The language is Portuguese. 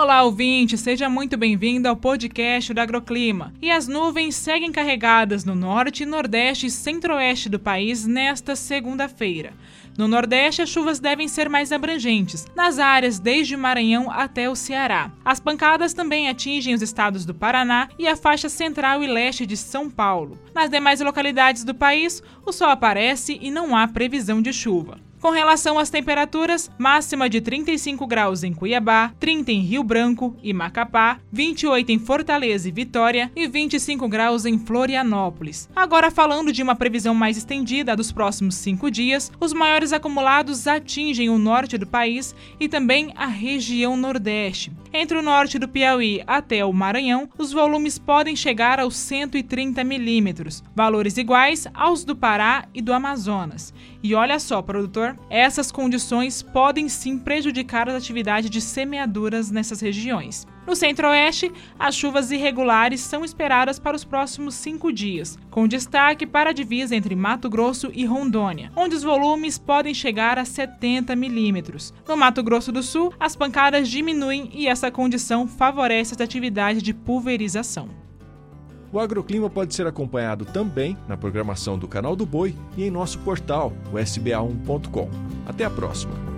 Olá, ouvinte, seja muito bem-vindo ao podcast do Agroclima. E as nuvens seguem carregadas no norte, nordeste e centro-oeste do país nesta segunda-feira. No Nordeste, as chuvas devem ser mais abrangentes, nas áreas desde Maranhão até o Ceará. As pancadas também atingem os estados do Paraná e a faixa central e leste de São Paulo. Nas demais localidades do país, o sol aparece e não há previsão de chuva. Com relação às temperaturas, máxima de 35 graus em Cuiabá, 30 em Rio Branco e Macapá, 28 em Fortaleza e Vitória e 25 graus em Florianópolis. Agora falando de uma previsão mais estendida dos próximos cinco dias, os maiores acumulados atingem o norte do país e também a região nordeste. Entre o norte do Piauí até o Maranhão, os volumes podem chegar aos 130 milímetros, valores iguais aos do Pará e do Amazonas. E olha só, produtor essas condições podem sim prejudicar as atividades de semeaduras nessas regiões. No centro-oeste, as chuvas irregulares são esperadas para os próximos cinco dias, com destaque para a divisa entre Mato Grosso e Rondônia, onde os volumes podem chegar a 70 milímetros. No Mato Grosso do Sul, as pancadas diminuem e essa condição favorece as atividades de pulverização. O agroclima pode ser acompanhado também na programação do Canal do Boi e em nosso portal, o sba1.com. Até a próxima!